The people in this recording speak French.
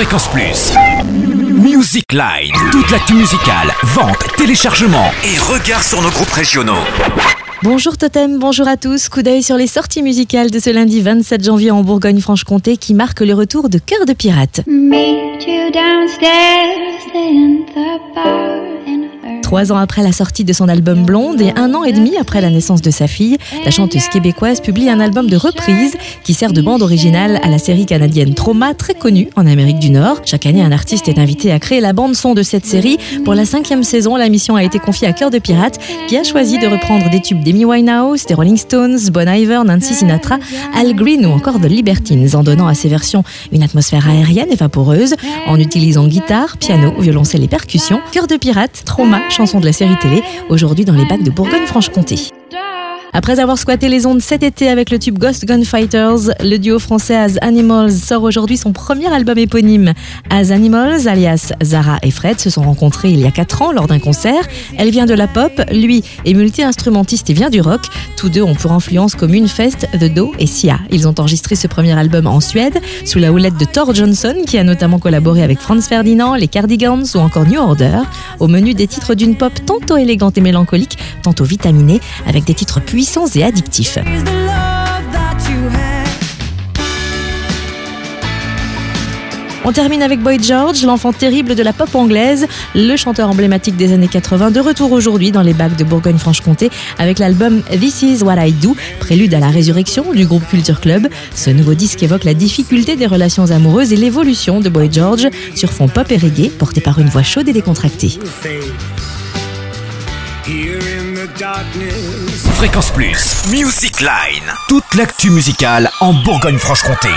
Fréquence Plus. Music Line. Toute l'actu musicale, vente, téléchargement et regard sur nos groupes régionaux. Bonjour Totem, bonjour à tous. Coup d'œil sur les sorties musicales de ce lundi 27 janvier en Bourgogne-Franche-Comté qui marque le retour de Cœur de Pirate. Trois ans après la sortie de son album Blonde et un an et demi après la naissance de sa fille, la chanteuse québécoise publie un album de reprise qui sert de bande originale à la série canadienne Trauma, très connue en Amérique du Nord. Chaque année, un artiste est invité à créer la bande son de cette série. Pour la cinquième saison, la mission a été confiée à Cœur de Pirate, qui a choisi de reprendre des tubes d'Amy Winehouse, des Rolling Stones, Bon Iver, Nancy Sinatra, Al Green ou encore The Libertines, en donnant à ces versions une atmosphère aérienne et vaporeuse, en utilisant guitare, piano, violoncelle et percussions. Cœur de Pirate, Trauma, de la série télé, aujourd'hui dans les bacs de Bourgogne-Franche-Comté. Après avoir squatté les ondes cet été avec le tube Ghost Gunfighters, le duo français As Animals sort aujourd'hui son premier album éponyme. As Animals, alias Zara et Fred, se sont rencontrés il y a 4 ans lors d'un concert. Elle vient de la pop, lui est multi-instrumentiste et vient du rock. Tous deux ont pour influence commune Fest, The Do et Sia. Ils ont enregistré ce premier album en Suède, sous la houlette de Thor Johnson, qui a notamment collaboré avec Franz Ferdinand, les Cardigans ou encore New Order. Au menu des titres d'une pop tantôt élégante et mélancolique, tantôt vitaminée, avec des titres puissants et addictifs. On termine avec Boy George, l'enfant terrible de la pop anglaise, le chanteur emblématique des années 80, de retour aujourd'hui dans les bacs de Bourgogne-Franche-Comté avec l'album This Is What I Do, prélude à la résurrection du groupe Culture Club. Ce nouveau disque évoque la difficulté des relations amoureuses et l'évolution de Boy George sur fond pop et reggae, porté par une voix chaude et décontractée. Fréquence Plus. Music Line. Toute l'actu musicale en Bourgogne-Franche-Comté.